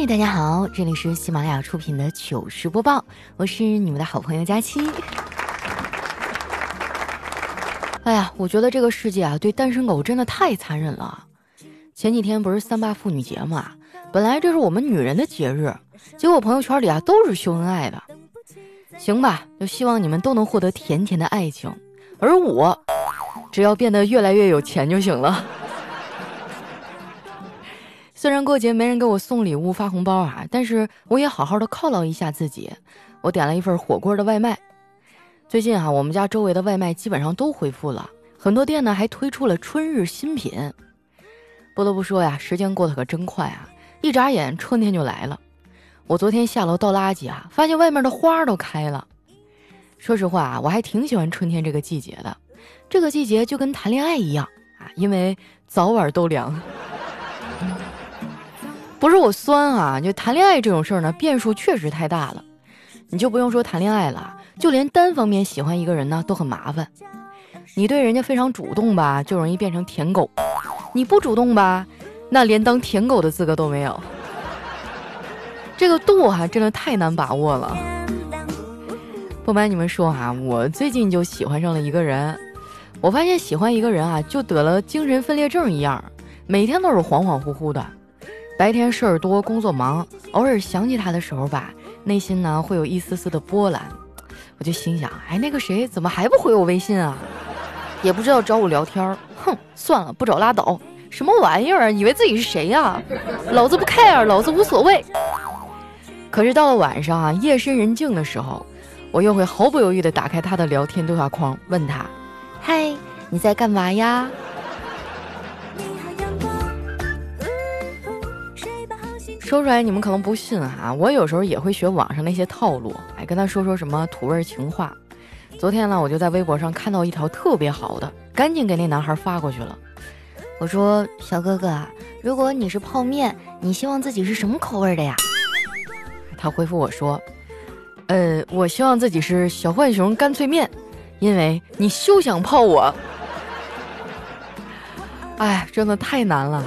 嗨，大家好，这里是喜马拉雅出品的糗事播报，我是你们的好朋友佳期。哎呀，我觉得这个世界啊，对单身狗真的太残忍了。前几天不是三八妇女节嘛，本来这是我们女人的节日，结果朋友圈里啊都是秀恩爱的。行吧，就希望你们都能获得甜甜的爱情，而我只要变得越来越有钱就行了。虽然过节没人给我送礼物、发红包啊，但是我也好好的犒劳一下自己。我点了一份火锅的外卖。最近啊，我们家周围的外卖基本上都恢复了，很多店呢还推出了春日新品。不得不说呀，时间过得可真快啊，一眨眼春天就来了。我昨天下楼倒垃圾啊，发现外面的花都开了。说实话啊，我还挺喜欢春天这个季节的。这个季节就跟谈恋爱一样啊，因为早晚都凉。不是我酸啊，就谈恋爱这种事儿呢，变数确实太大了。你就不用说谈恋爱了，就连单方面喜欢一个人呢，都很麻烦。你对人家非常主动吧，就容易变成舔狗；你不主动吧，那连当舔狗的资格都没有。这个度哈，真的太难把握了。不瞒你们说哈，我最近就喜欢上了一个人。我发现喜欢一个人啊，就得了精神分裂症一样，每天都是恍恍惚惚的。白天事儿多，工作忙，偶尔想起他的时候吧，内心呢会有一丝丝的波澜。我就心想，哎，那个谁怎么还不回我微信啊？也不知道找我聊天儿。哼，算了，不找拉倒。什么玩意儿？以为自己是谁呀？老子不 care，老子无所谓。可是到了晚上啊，夜深人静的时候，我又会毫不犹豫地打开他的聊天对话框，问他：“嗨，你在干嘛呀？”说出来你们可能不信哈，我有时候也会学网上那些套路，哎，跟他说说什么土味情话。昨天呢，我就在微博上看到一条特别好的，赶紧给那男孩发过去了。我说：“小哥哥，如果你是泡面，你希望自己是什么口味的呀？”他回复我说：“呃，我希望自己是小浣熊干脆面，因为你休想泡我。”哎，真的太难了。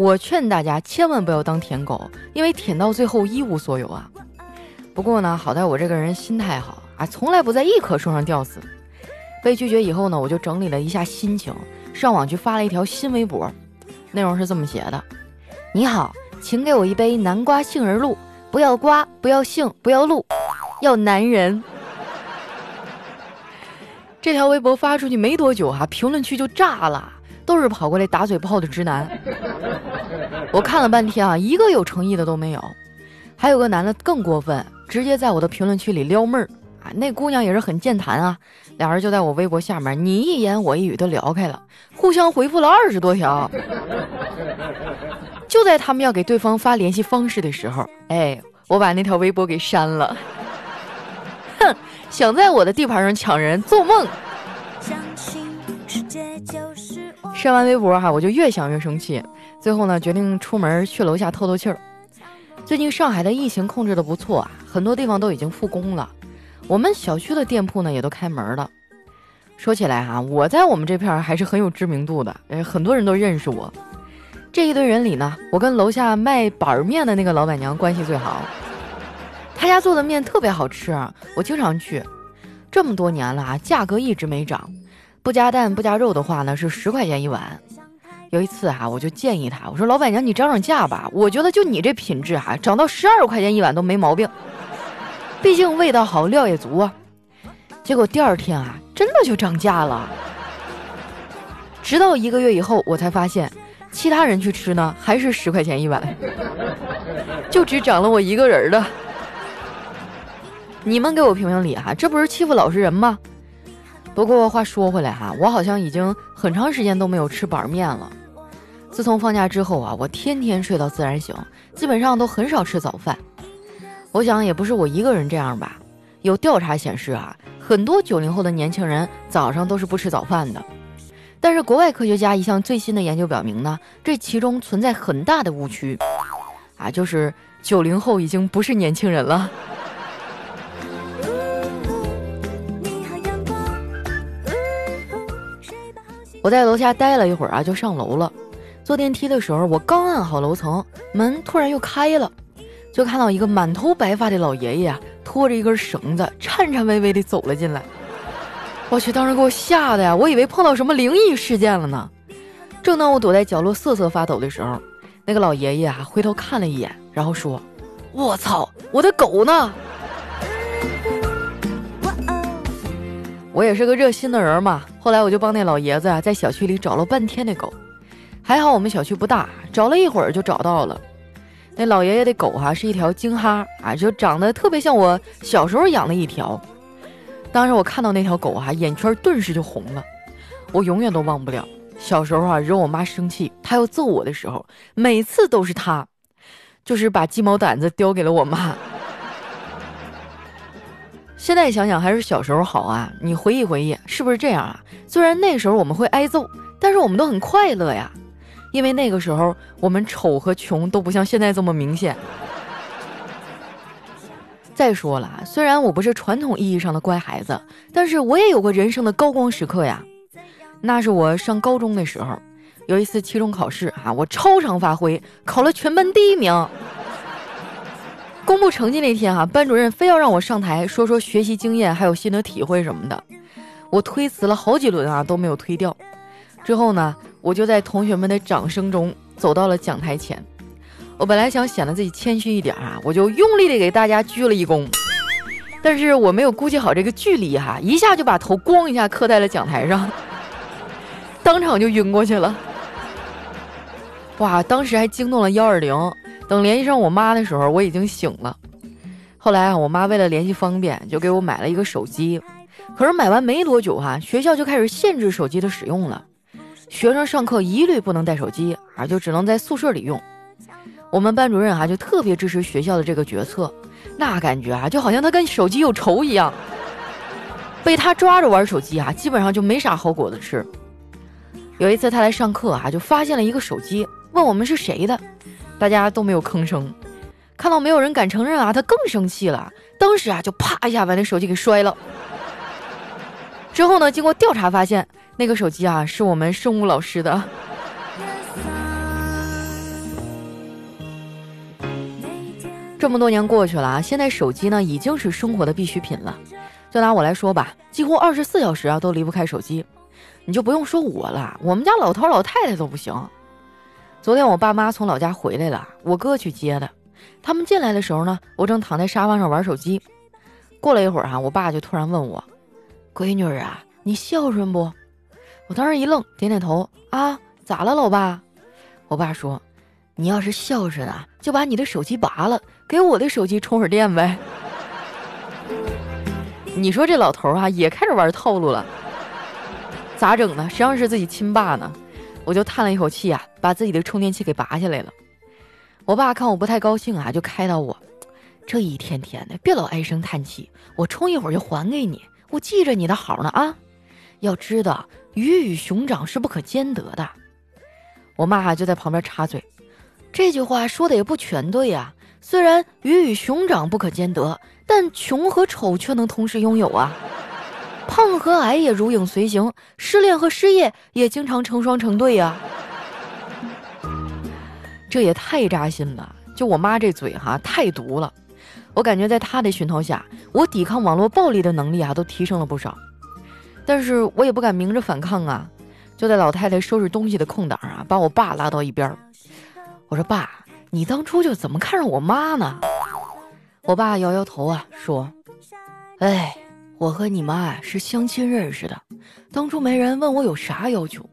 我劝大家千万不要当舔狗，因为舔到最后一无所有啊。不过呢，好在我这个人心态好啊，从来不在一棵树上吊死。被拒绝以后呢，我就整理了一下心情，上网去发了一条新微博，内容是这么写的：你好，请给我一杯南瓜杏仁露，不要瓜，不要杏，不要露，要男人。这条微博发出去没多久哈，评论区就炸了。都是跑过来打嘴炮的直男，我看了半天啊，一个有诚意的都没有。还有个男的更过分，直接在我的评论区里撩妹儿啊！那姑娘也是很健谈啊，俩人就在我微博下面你一言我一语的聊开了，互相回复了二十多条。就在他们要给对方发联系方式的时候，哎，我把那条微博给删了。哼，想在我的地盘上抢人，做梦！删完微博哈，我就越想越生气，最后呢，决定出门去楼下透透气儿。最近上海的疫情控制的不错啊，很多地方都已经复工了，我们小区的店铺呢也都开门了。说起来哈，我在我们这片还是很有知名度的，呃，很多人都认识我。这一堆人里呢，我跟楼下卖板面的那个老板娘关系最好，他家做的面特别好吃，我经常去。这么多年了啊，价格一直没涨。不加蛋不加肉的话呢，是十块钱一碗。有一次哈，我就建议他，我说老板娘你涨涨价吧，我觉得就你这品质哈，涨到十二块钱一碗都没毛病。毕竟味道好，料也足啊。结果第二天啊，真的就涨价了。直到一个月以后，我才发现，其他人去吃呢，还是十块钱一碗，就只涨了我一个人的。你们给我评评理哈，这不是欺负老实人吗？不过话说回来哈，我好像已经很长时间都没有吃板面了。自从放假之后啊，我天天睡到自然醒，基本上都很少吃早饭。我想也不是我一个人这样吧。有调查显示啊，很多九零后的年轻人早上都是不吃早饭的。但是国外科学家一项最新的研究表明呢，这其中存在很大的误区啊，就是九零后已经不是年轻人了。我在楼下待了一会儿啊，就上楼了。坐电梯的时候，我刚按好楼层，门突然又开了。就看到一个满头白发的老爷爷啊，拖着一根绳子，颤颤巍巍地走了进来。我去，当时给我吓得呀，我以为碰到什么灵异事件了呢。正当我躲在角落瑟瑟发抖的时候，那个老爷爷啊回头看了一眼，然后说：“我操，我的狗呢？”我也是个热心的人嘛，后来我就帮那老爷子啊在小区里找了半天那狗，还好我们小区不大，找了一会儿就找到了。那老爷爷的狗哈是一条京哈啊，就长得特别像我小时候养的一条。当时我看到那条狗啊，眼圈顿时就红了。我永远都忘不了小时候啊，惹我妈生气，她要揍我的时候，每次都是她，就是把鸡毛掸子叼给了我妈。现在想想还是小时候好啊！你回忆回忆，是不是这样啊？虽然那时候我们会挨揍，但是我们都很快乐呀，因为那个时候我们丑和穷都不像现在这么明显。再说了，虽然我不是传统意义上的乖孩子，但是我也有过人生的高光时刻呀。那是我上高中的时候，有一次期中考试啊，我超常发挥，考了全班第一名。公布成绩那天哈，班主任非要让我上台说说学习经验，还有心得体会什么的。我推辞了好几轮啊，都没有推掉。之后呢，我就在同学们的掌声中走到了讲台前。我本来想显得自己谦虚一点啊，我就用力的给大家鞠了一躬，但是我没有估计好这个距离哈，一下就把头咣一下磕在了讲台上，当场就晕过去了。哇，当时还惊动了幺二零，等联系上我妈的时候，我已经醒了。后来啊，我妈为了联系方便，就给我买了一个手机。可是买完没多久哈，学校就开始限制手机的使用了，学生上课一律不能带手机啊，就只能在宿舍里用。我们班主任哈就特别支持学校的这个决策，那感觉啊就好像他跟手机有仇一样。被他抓着玩手机啊，基本上就没啥好果子吃。有一次他来上课啊，就发现了一个手机，问我们是谁的，大家都没有吭声。看到没有人敢承认啊，他更生气了，当时啊就啪一下把那手机给摔了。之后呢，经过调查发现，那个手机啊是我们生物老师的。这么多年过去了啊，现在手机呢已经是生活的必需品了。就拿我来说吧，几乎二十四小时啊都离不开手机。你就不用说我了，我们家老头老太太都不行。昨天我爸妈从老家回来了，我哥去接的。他们进来的时候呢，我正躺在沙发上玩手机。过了一会儿啊，我爸就突然问我：“闺女啊，你孝顺不？”我当时一愣，点点头。啊，咋了，老爸？我爸说：“你要是孝顺啊，就把你的手机拔了。”给我的手机充会儿电呗。你说这老头啊，也开始玩套路了，咋整呢？谁让是自己亲爸呢？我就叹了一口气啊，把自己的充电器给拔下来了。我爸看我不太高兴啊，就开导我：这一天天的，别老唉声叹气，我充一会儿就还给你，我记着你的好呢啊。要知道，鱼与熊掌是不可兼得的。我妈就在旁边插嘴：这句话说的也不全对呀。虽然鱼与熊掌不可兼得，但穷和丑却能同时拥有啊！胖和矮也如影随形，失恋和失业也经常成双成对呀！这也太扎心了！就我妈这嘴哈，太毒了。我感觉在她的熏陶下，我抵抗网络暴力的能力啊，都提升了不少。但是我也不敢明着反抗啊！就在老太太收拾东西的空档啊，把我爸拉到一边，我说：“爸。”你当初就怎么看上我妈呢？我爸摇摇头啊，说：“哎，我和你妈啊是相亲认识的，当初媒人问我有啥要求，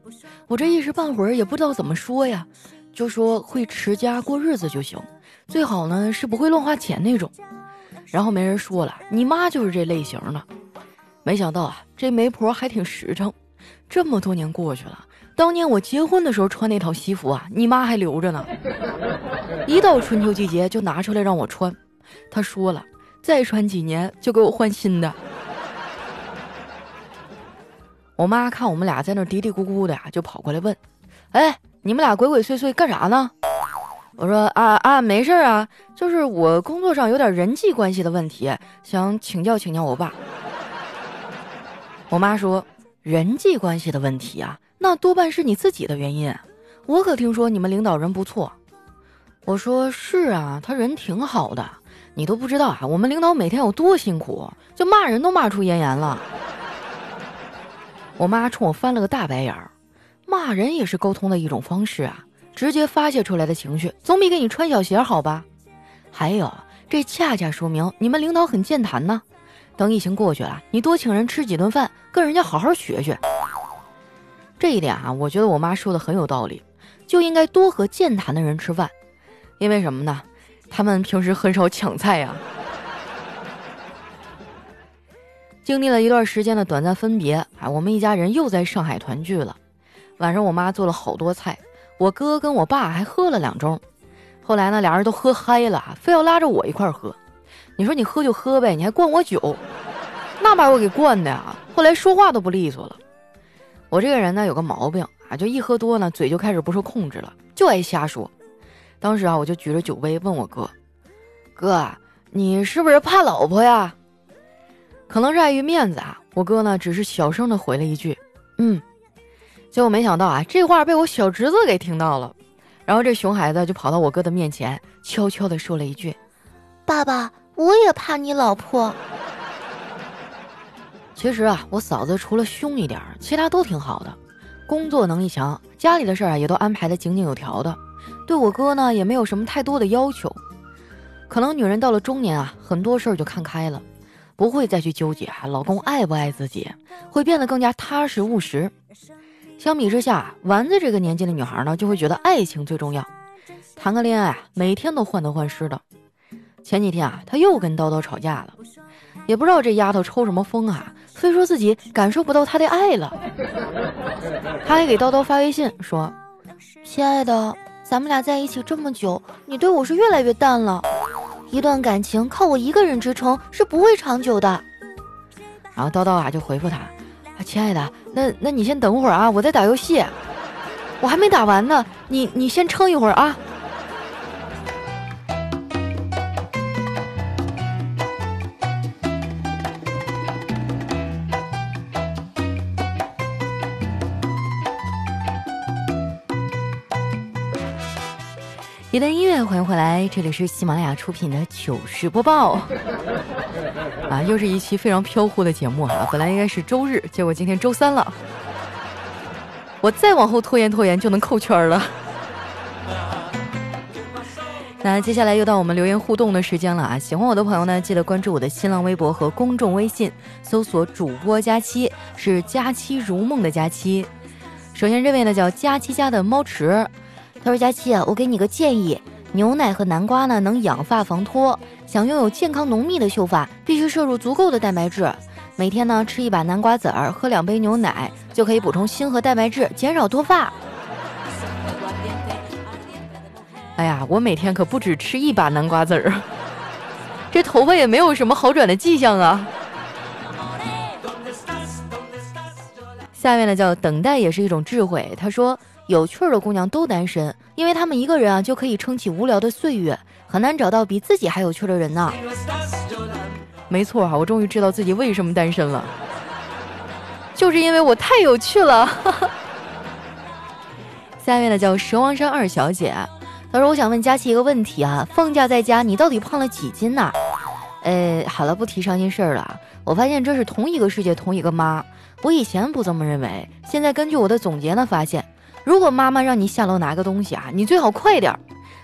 我这一时半会儿也不知道怎么说呀，就说会持家过日子就行，最好呢是不会乱花钱那种。然后媒人说了，你妈就是这类型的。没想到啊，这媒婆还挺实诚。这么多年过去了。”当年我结婚的时候穿那套西服啊，你妈还留着呢。一到春秋季节就拿出来让我穿，她说了，再穿几年就给我换新的。我妈看我们俩在那嘀嘀咕咕的呀，就跑过来问：“哎，你们俩鬼鬼祟祟干啥呢？”我说：“啊啊，没事啊，就是我工作上有点人际关系的问题，想请教请教我爸。”我妈说：“人际关系的问题啊。”那多半是你自己的原因，我可听说你们领导人不错，我说是啊，他人挺好的，你都不知道啊，我们领导每天有多辛苦，就骂人都骂出咽炎了。我妈冲我翻了个大白眼儿，骂人也是沟通的一种方式啊，直接发泄出来的情绪总比给你穿小鞋好吧？还有，这恰恰说明你们领导很健谈呢。等疫情过去了，你多请人吃几顿饭，跟人家好好学学。这一点啊，我觉得我妈说的很有道理，就应该多和健谈的人吃饭，因为什么呢？他们平时很少抢菜呀。经历了一段时间的短暂分别啊，我们一家人又在上海团聚了。晚上我妈做了好多菜，我哥跟我爸还喝了两盅。后来呢，俩人都喝嗨了，非要拉着我一块喝。你说你喝就喝呗，你还灌我酒，那把我给灌的呀！后来说话都不利索了。我这个人呢有个毛病啊，就一喝多呢，嘴就开始不受控制了，就爱瞎说。当时啊，我就举着酒杯问我哥：“哥，你是不是怕老婆呀？”可能是碍于面子啊，我哥呢只是小声的回了一句：“嗯。”结果没想到啊，这话被我小侄子给听到了。然后这熊孩子就跑到我哥的面前，悄悄的说了一句：“爸爸，我也怕你老婆。”其实啊，我嫂子除了凶一点，其他都挺好的，工作能力强，家里的事儿啊也都安排的井井有条的。对我哥呢，也没有什么太多的要求。可能女人到了中年啊，很多事儿就看开了，不会再去纠结啊老公爱不爱自己，会变得更加踏实务实。相比之下，丸子这个年纪的女孩呢，就会觉得爱情最重要。谈个恋爱，每天都患得患失的。前几天啊，她又跟叨叨吵架了，也不知道这丫头抽什么风啊，非说自己感受不到他的爱了。她还给叨叨发微信说：“亲爱的，咱们俩在一起这么久，你对我是越来越淡了。一段感情靠我一个人支撑是不会长久的。”然后叨叨啊就回复他啊。亲爱的，那那你先等会儿啊，我在打游戏，我还没打完呢，你你先撑一会儿啊。一段音乐，欢迎回来，这里是喜马拉雅出品的糗事播报。啊，又是一期非常飘忽的节目啊！本来应该是周日，结果今天周三了。我再往后拖延拖延就能扣圈了。那接下来又到我们留言互动的时间了啊！喜欢我的朋友呢，记得关注我的新浪微博和公众微信，搜索“主播佳期”，是“佳期如梦”的佳期。首先这位呢叫佳期家的猫池。他说：“佳期啊，我给你个建议，牛奶和南瓜呢能养发防脱，想拥有健康浓密的秀发，必须摄入足够的蛋白质。每天呢吃一把南瓜籽儿，喝两杯牛奶，就可以补充锌和蛋白质，减少脱发。”哎呀，我每天可不止吃一把南瓜籽儿，这头发也没有什么好转的迹象啊。下面呢叫等待也是一种智慧。他说。有趣的姑娘都单身，因为她们一个人啊就可以撑起无聊的岁月，很难找到比自己还有趣的人呢。没错哈，我终于知道自己为什么单身了，就是因为我太有趣了。下面呢叫蛇王山二小姐，她说我想问佳琪一个问题啊，放假在家你到底胖了几斤呐？呃，好了，不提伤心事儿了。我发现这是同一个世界，同一个妈。我以前不这么认为，现在根据我的总结呢，发现。如果妈妈让你下楼拿个东西啊，你最好快点儿，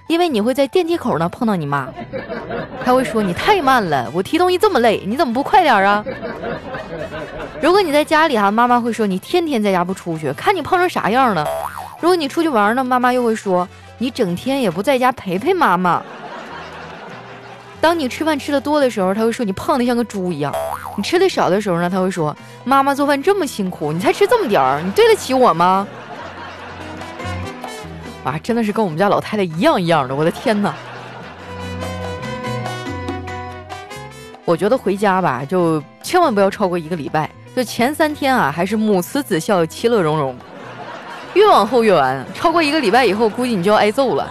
因为你会在电梯口呢碰到你妈，她会说你太慢了，我提东西这么累，你怎么不快点儿啊？如果你在家里哈，妈妈会说你天天在家不出去，看你胖成啥样了。如果你出去玩呢，妈妈又会说你整天也不在家陪陪妈妈。当你吃饭吃的多的时候，她会说你胖的像个猪一样；你吃的少的时候呢，她会说妈妈做饭这么辛苦，你才吃这么点儿，你对得起我吗？哇，真的是跟我们家老太太一样一样的，我的天哪！我觉得回家吧，就千万不要超过一个礼拜，就前三天啊，还是母慈子孝、其乐融融，越往后越完，超过一个礼拜以后，估计你就要挨揍了。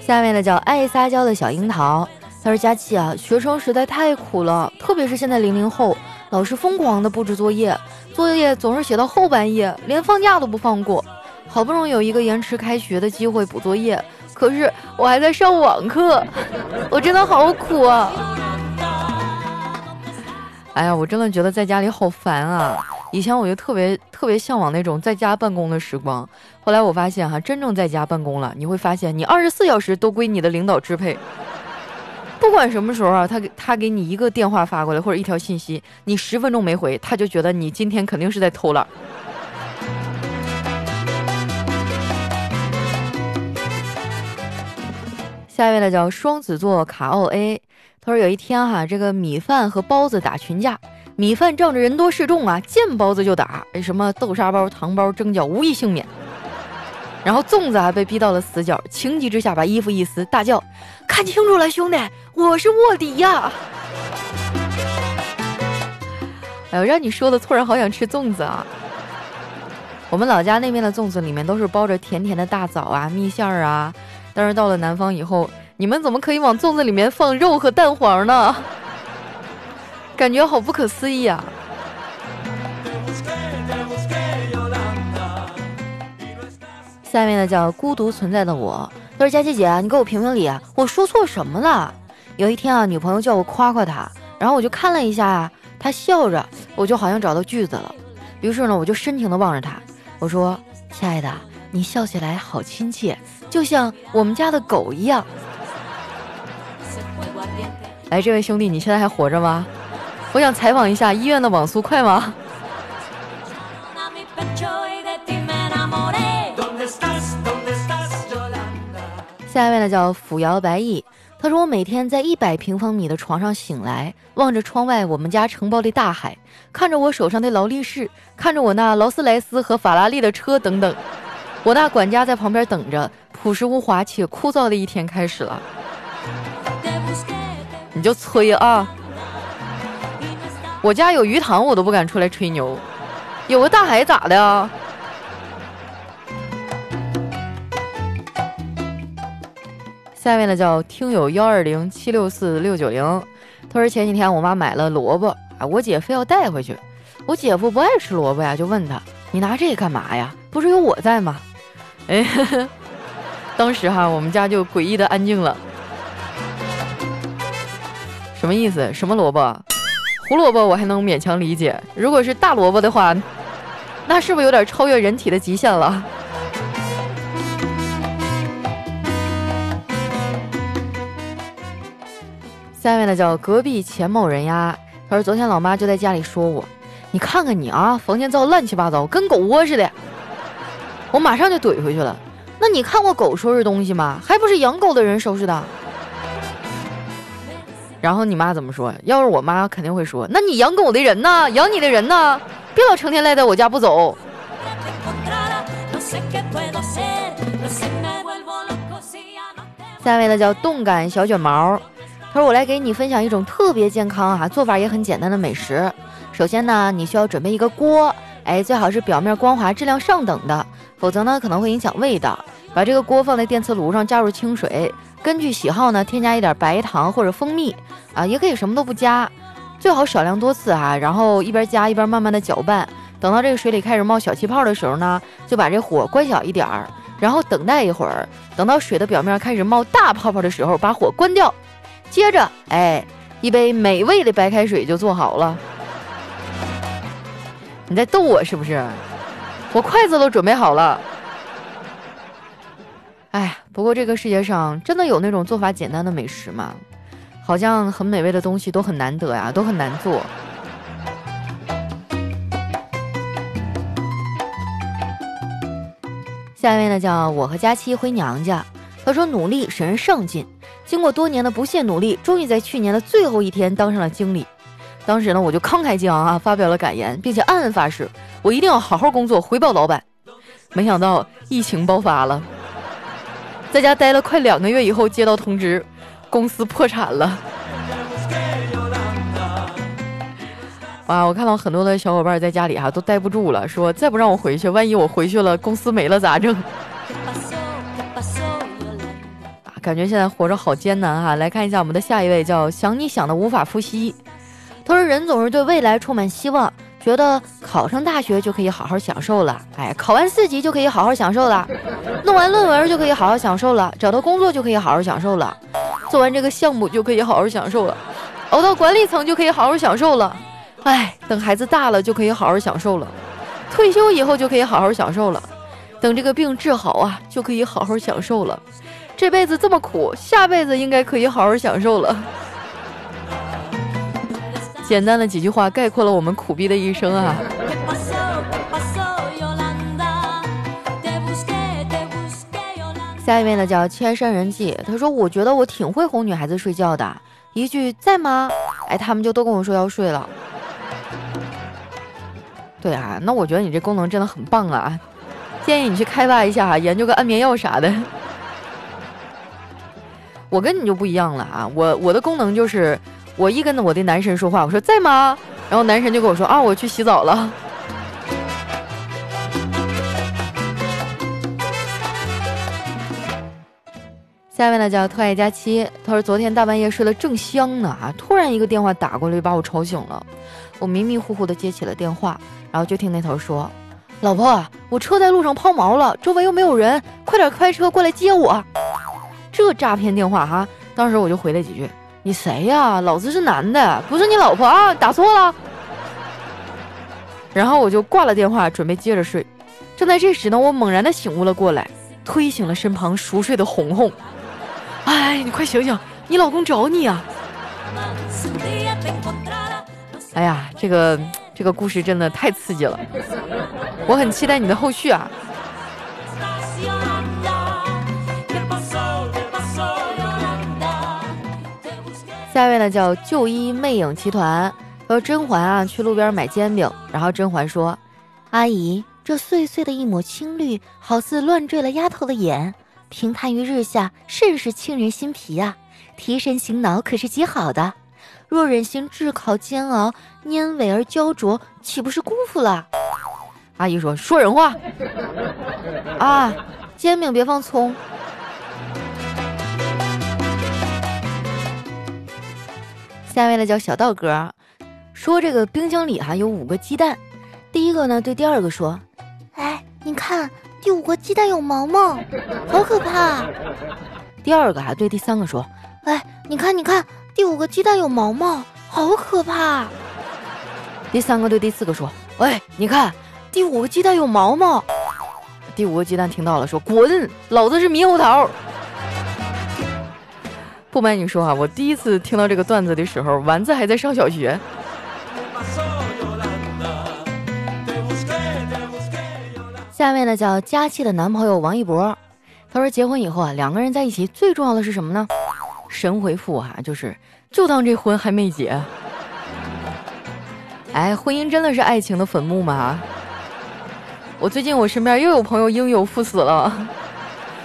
下面呢，叫爱撒娇的小樱桃，他说：“佳琪啊，学生实在太苦了，特别是现在零零后。”老师疯狂的布置作业，作业总是写到后半夜，连放假都不放过。好不容易有一个延迟开学的机会补作业，可是我还在上网课，我真的好苦啊！哎呀，我真的觉得在家里好烦啊！以前我就特别特别向往那种在家办公的时光，后来我发现哈，真正在家办公了，你会发现你二十四小时都归你的领导支配，不管什么时候啊，他给他给你一个电话发过来或者一条信息，你十分钟没回，他就觉得你今天肯定是在偷懒。下一位呢叫双子座卡奥 A，他说有一天哈，这个米饭和包子打群架。米饭仗着人多势众啊，见包子就打，什么豆沙包、糖包、蒸饺，无一幸免。然后粽子还被逼到了死角，情急之下把衣服一撕，大叫：“看清楚了，兄弟，我是卧底呀！”哎呦，让你说的突然好想吃粽子啊！我们老家那边的粽子里面都是包着甜甜的大枣啊、蜜馅儿啊，但是到了南方以后，你们怎么可以往粽子里面放肉和蛋黄呢？感觉好不可思议啊！下面呢叫孤独存在的我，他说佳琪姐，你给我评评理，我说错什么了？有一天啊，女朋友叫我夸夸她，然后我就看了一下，她笑着，我就好像找到句子了。于是呢，我就深情的望着她，我说：“亲爱的，你笑起来好亲切，就像我们家的狗一样。”哎，这位兄弟，你现在还活着吗？我想采访一下医院的网速快吗？下一位呢叫扶摇白翼，他说我每天在一百平方米的床上醒来，望着窗外我们家承包的大海，看着我手上的劳力士，看着我那劳斯莱斯和法拉利的车等等，我那管家在旁边等着，朴实无华且枯燥的一天开始了。你就催啊！我家有鱼塘，我都不敢出来吹牛。有个大海咋的啊？下面呢叫听友幺二零七六四六九零，他说前几天我妈买了萝卜啊，我姐非要带回去。我姐夫不爱吃萝卜呀，就问他：“你拿这个干嘛呀？不是有我在吗？”哎，当时哈，我们家就诡异的安静了。什么意思？什么萝卜？胡萝卜我还能勉强理解，如果是大萝卜的话，那是不是有点超越人体的极限了？下面呢叫隔壁钱某人呀，他说昨天老妈就在家里说我，你看看你啊，房间造乱七八糟，跟狗窝似的。我马上就怼回去了，那你看过狗收拾东西吗？还不是养狗的人收拾的。然后你妈怎么说？要是我妈肯定会说：“那你养狗的人呢？养你的人呢？别老成天赖在我家不走。”下面呢叫动感小卷毛，他说：“我来给你分享一种特别健康哈，做法也很简单的美食。首先呢，你需要准备一个锅，哎，最好是表面光滑、质量上等的，否则呢可能会影响味道。把这个锅放在电磁炉上，加入清水。”根据喜好呢，添加一点白糖或者蜂蜜啊，也可以什么都不加，最好少量多次哈。然后一边加一边慢慢的搅拌，等到这个水里开始冒小气泡的时候呢，就把这火关小一点儿，然后等待一会儿，等到水的表面开始冒大泡泡的时候，把火关掉。接着，哎，一杯美味的白开水就做好了。你在逗我是不是？我筷子都准备好了。哎，不过这个世界上真的有那种做法简单的美食吗？好像很美味的东西都很难得呀，都很难做。下一位呢，叫我和佳期回娘家。他说努力使人上进，经过多年的不懈努力，终于在去年的最后一天当上了经理。当时呢，我就慷慨激昂啊，发表了感言，并且暗暗发誓，我一定要好好工作，回报老板。没想到疫情爆发了。在家待了快两个月以后，接到通知，公司破产了。哇！我看到很多的小伙伴在家里哈都待不住了，说再不让我回去，万一我回去了，公司没了咋整？感觉现在活着好艰难哈。来看一下我们的下一位，叫想你想的无法呼吸。他他说人总是对未来充满希望，觉得考上大学就可以好好享受了，哎，考完四级就可以好好享受了，弄完论文就可以好好享受了，找到工作就可以好好享受了，做完这个项目就可以好好享受了，熬到管理层就可以好好享受了，哎，等孩子大了就可以好好享受了，退休以后就可以好好享受了。等这个病治好啊，就可以好好享受了。这辈子这么苦，下辈子应该可以好好享受了。简单的几句话概括了我们苦逼的一生啊。下一位呢叫千山人迹，他说：“我觉得我挺会哄女孩子睡觉的，一句在吗？哎，他们就都跟我说要睡了。对啊，那我觉得你这功能真的很棒啊。”建议你去开发一下，研究个安眠药啥的。我跟你就不一样了啊！我我的功能就是，我一跟我的男神说话，我说在吗？然后男神就跟我说啊，我去洗澡了。下面呢叫特爱佳期，他说昨天大半夜睡得正香呢啊，突然一个电话打过来，把我吵醒了。我迷迷糊糊的接起了电话，然后就听那头说。老婆，我车在路上抛锚了，周围又没有人，快点开车过来接我。这诈骗电话哈，当时我就回了几句：“你谁呀？老子是男的，不是你老婆啊，打错了。”然后我就挂了电话，准备接着睡。正在这时呢，我猛然的醒悟了过来，推醒了身旁熟睡的红红。哎，你快醒醒，你老公找你啊！哎呀，这个。这个故事真的太刺激了，我很期待你的后续啊！下一位呢叫旧衣魅影集团，说甄嬛啊去路边买煎饼，然后甄嬛说：“阿姨，这碎碎的一抹青绿，好似乱坠了丫头的眼，平摊于日下，甚是沁人心脾呀，提神醒脑，可是极好的。”若忍心炙烤煎熬，蔫萎而焦灼，岂不是辜负了？阿姨说：“说人话啊，煎饼别放葱。”下面呢叫小道哥，说这个冰箱里哈有五个鸡蛋，第一个呢对第二个说：“哎，你看第五个鸡蛋有毛毛，好可怕。”第二个还对第三个说：“哎，你看你看。”第五个鸡蛋有毛毛，好可怕！第三个对第四个说：“喂，你看，第五个鸡蛋有毛毛。”第五个鸡蛋听到了，说：“滚，老子是猕猴桃。”不瞒你说啊，我第一次听到这个段子的时候，丸子还在上小学。下面呢，叫佳期的男朋友王一博，他说结婚以后啊，两个人在一起最重要的是什么呢？神回复哈，就是就当这婚还没结。哎，婚姻真的是爱情的坟墓吗？我最近我身边又有朋友英勇赴死了，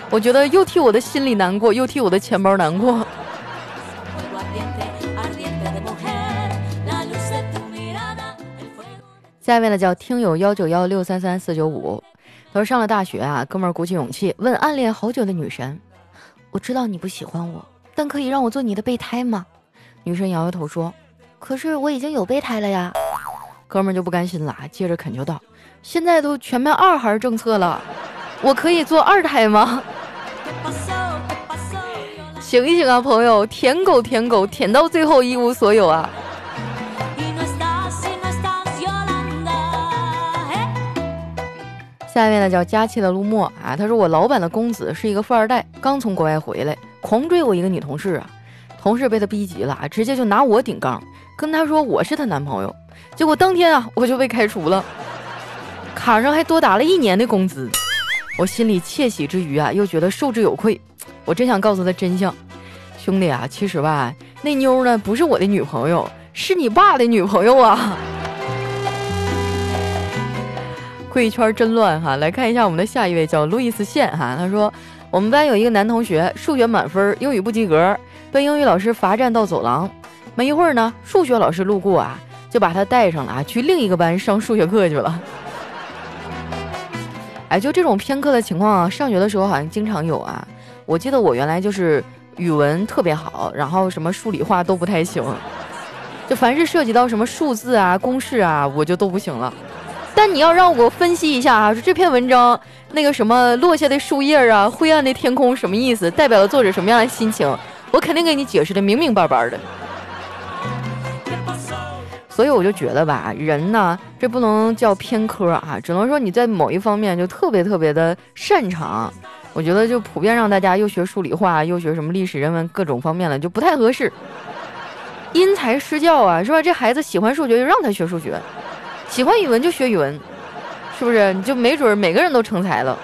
我觉得又替我的心里难过，又替我的钱包难过。下面呢叫听友幺九幺六三三四九五，他说上了大学啊，哥们儿鼓起勇气问暗恋好久的女神：“我知道你不喜欢我。”但可以让我做你的备胎吗？女神摇摇头说：“可是我已经有备胎了呀。”哥们儿就不甘心了，接着恳求道：“现在都全面二孩政策了，我可以做二胎吗？”醒一醒啊，朋友，舔狗舔狗舔到最后一无所有啊！下面呢叫佳期的陆墨啊，他说我老板的公子是一个富二代，刚从国外回来。狂追我一个女同事啊，同事被他逼急了啊，直接就拿我顶缸，跟他说我是他男朋友。结果当天啊，我就被开除了，卡上还多打了一年的工资。我心里窃喜之余啊，又觉得受之有愧。我真想告诉他真相，兄弟啊，其实吧，那妞呢不是我的女朋友，是你爸的女朋友啊。贵圈真乱哈，来看一下我们的下一位叫路易斯线哈，他说。我们班有一个男同学，数学满分，英语不及格，被英语老师罚站到走廊。没一会儿呢，数学老师路过啊，就把他带上了啊，去另一个班上数学课去了。哎，就这种偏科的情况啊，上学的时候好像经常有啊。我记得我原来就是语文特别好，然后什么数理化都不太行。就凡是涉及到什么数字啊、公式啊，我就都不行了。但你要让我分析一下啊，说这篇文章那个什么落下的树叶啊、灰暗的天空什么意思，代表了作者什么样的心情，我肯定给你解释的明明白白的。所以我就觉得吧，人呢，这不能叫偏科啊，只能说你在某一方面就特别特别的擅长。我觉得就普遍让大家又学数理化，又学什么历史人文各种方面的，就不太合适。因材施教啊，是吧？这孩子喜欢数学就让他学数学，喜欢语文就学语文，是不是？你就没准每个人都成才了。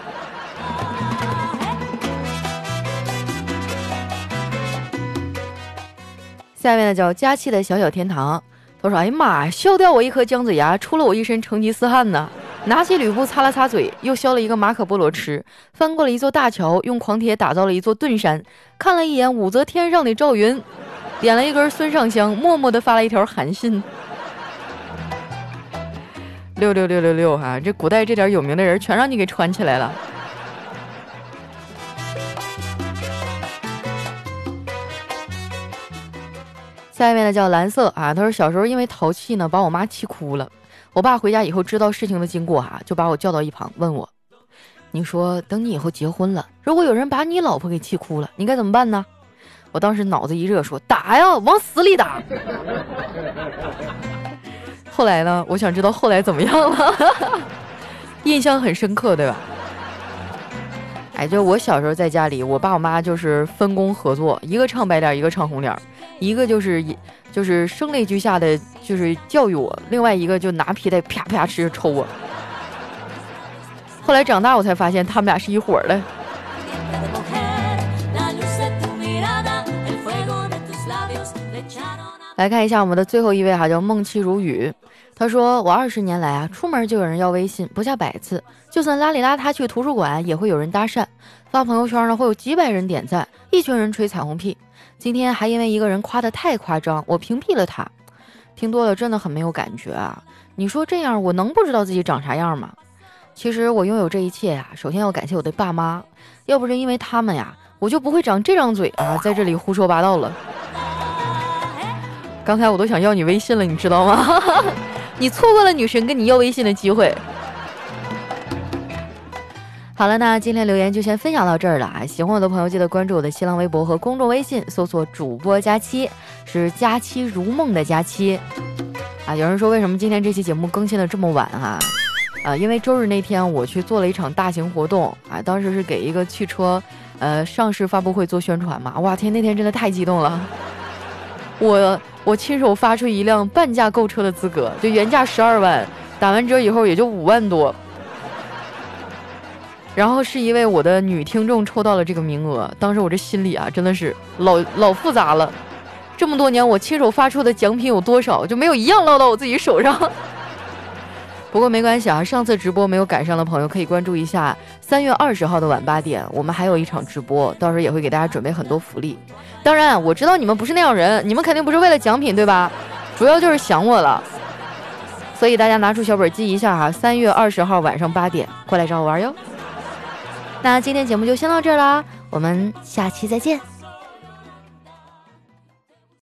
下面呢叫佳期的小小天堂。他说：“哎呀妈呀，削掉我一颗姜子牙，出了我一身成吉思汗呢。拿起吕布擦了擦嘴，又削了一个马可波罗吃，翻过了一座大桥，用狂铁打造了一座盾山，看了一眼武则天上的赵云，点了一根孙尚香，默默地发了一条韩信。六六六六六哈，这古代这点有名的人全让你给串起来了。”下一位呢叫蓝色啊，他说小时候因为淘气呢，把我妈气哭了。我爸回家以后知道事情的经过哈，就把我叫到一旁问我：“你说等你以后结婚了，如果有人把你老婆给气哭了，你该怎么办呢？”我当时脑子一热，说：“打呀，往死里打！” 后来呢，我想知道后来怎么样了，印象很深刻，对吧？哎，就我小时候在家里，我爸我妈就是分工合作，一个唱白脸，一个唱红脸。一个就是就是声泪俱下的，就是教育我；另外一个就拿皮带啪啪哧抽我。后来长大，我才发现他们俩是一伙的。来看一下我们的最后一位哈，叫梦琪如雨。他说：“我二十年来啊，出门就有人要微信，不下百次；就算邋里邋遢去图书馆，也会有人搭讪；发朋友圈呢，会有几百人点赞，一群人吹彩虹屁。”今天还因为一个人夸得太夸张，我屏蔽了他。听多了真的很没有感觉啊！你说这样我能不知道自己长啥样吗？其实我拥有这一切呀，首先要感谢我的爸妈，要不是因为他们呀，我就不会长这张嘴啊，在这里胡说八道了。刚才我都想要你微信了，你知道吗？你错过了女神跟你要微信的机会。好了，那今天留言就先分享到这儿了啊！喜欢我的朋友记得关注我的新浪微博和公众微信，搜索主播佳期，是佳期如梦的佳期啊。有人说为什么今天这期节目更新的这么晚哈？啊，因为周日那天我去做了一场大型活动啊，当时是给一个汽车呃上市发布会做宣传嘛。哇天，那天真的太激动了，我我亲手发出一辆半价购车的资格，就原价十二万，打完折以后也就五万多。然后是一位我的女听众抽到了这个名额，当时我这心里啊真的是老老复杂了。这么多年我亲手发出的奖品有多少，就没有一样落到我自己手上。不过没关系啊，上次直播没有赶上的朋友可以关注一下三月二十号的晚八点，我们还有一场直播，到时候也会给大家准备很多福利。当然我知道你们不是那样人，你们肯定不是为了奖品对吧？主要就是想我了。所以大家拿出小本记一下哈，三月二十号晚上八点过来找我玩哟。那今天节目就先到这儿啦，我们下期再见。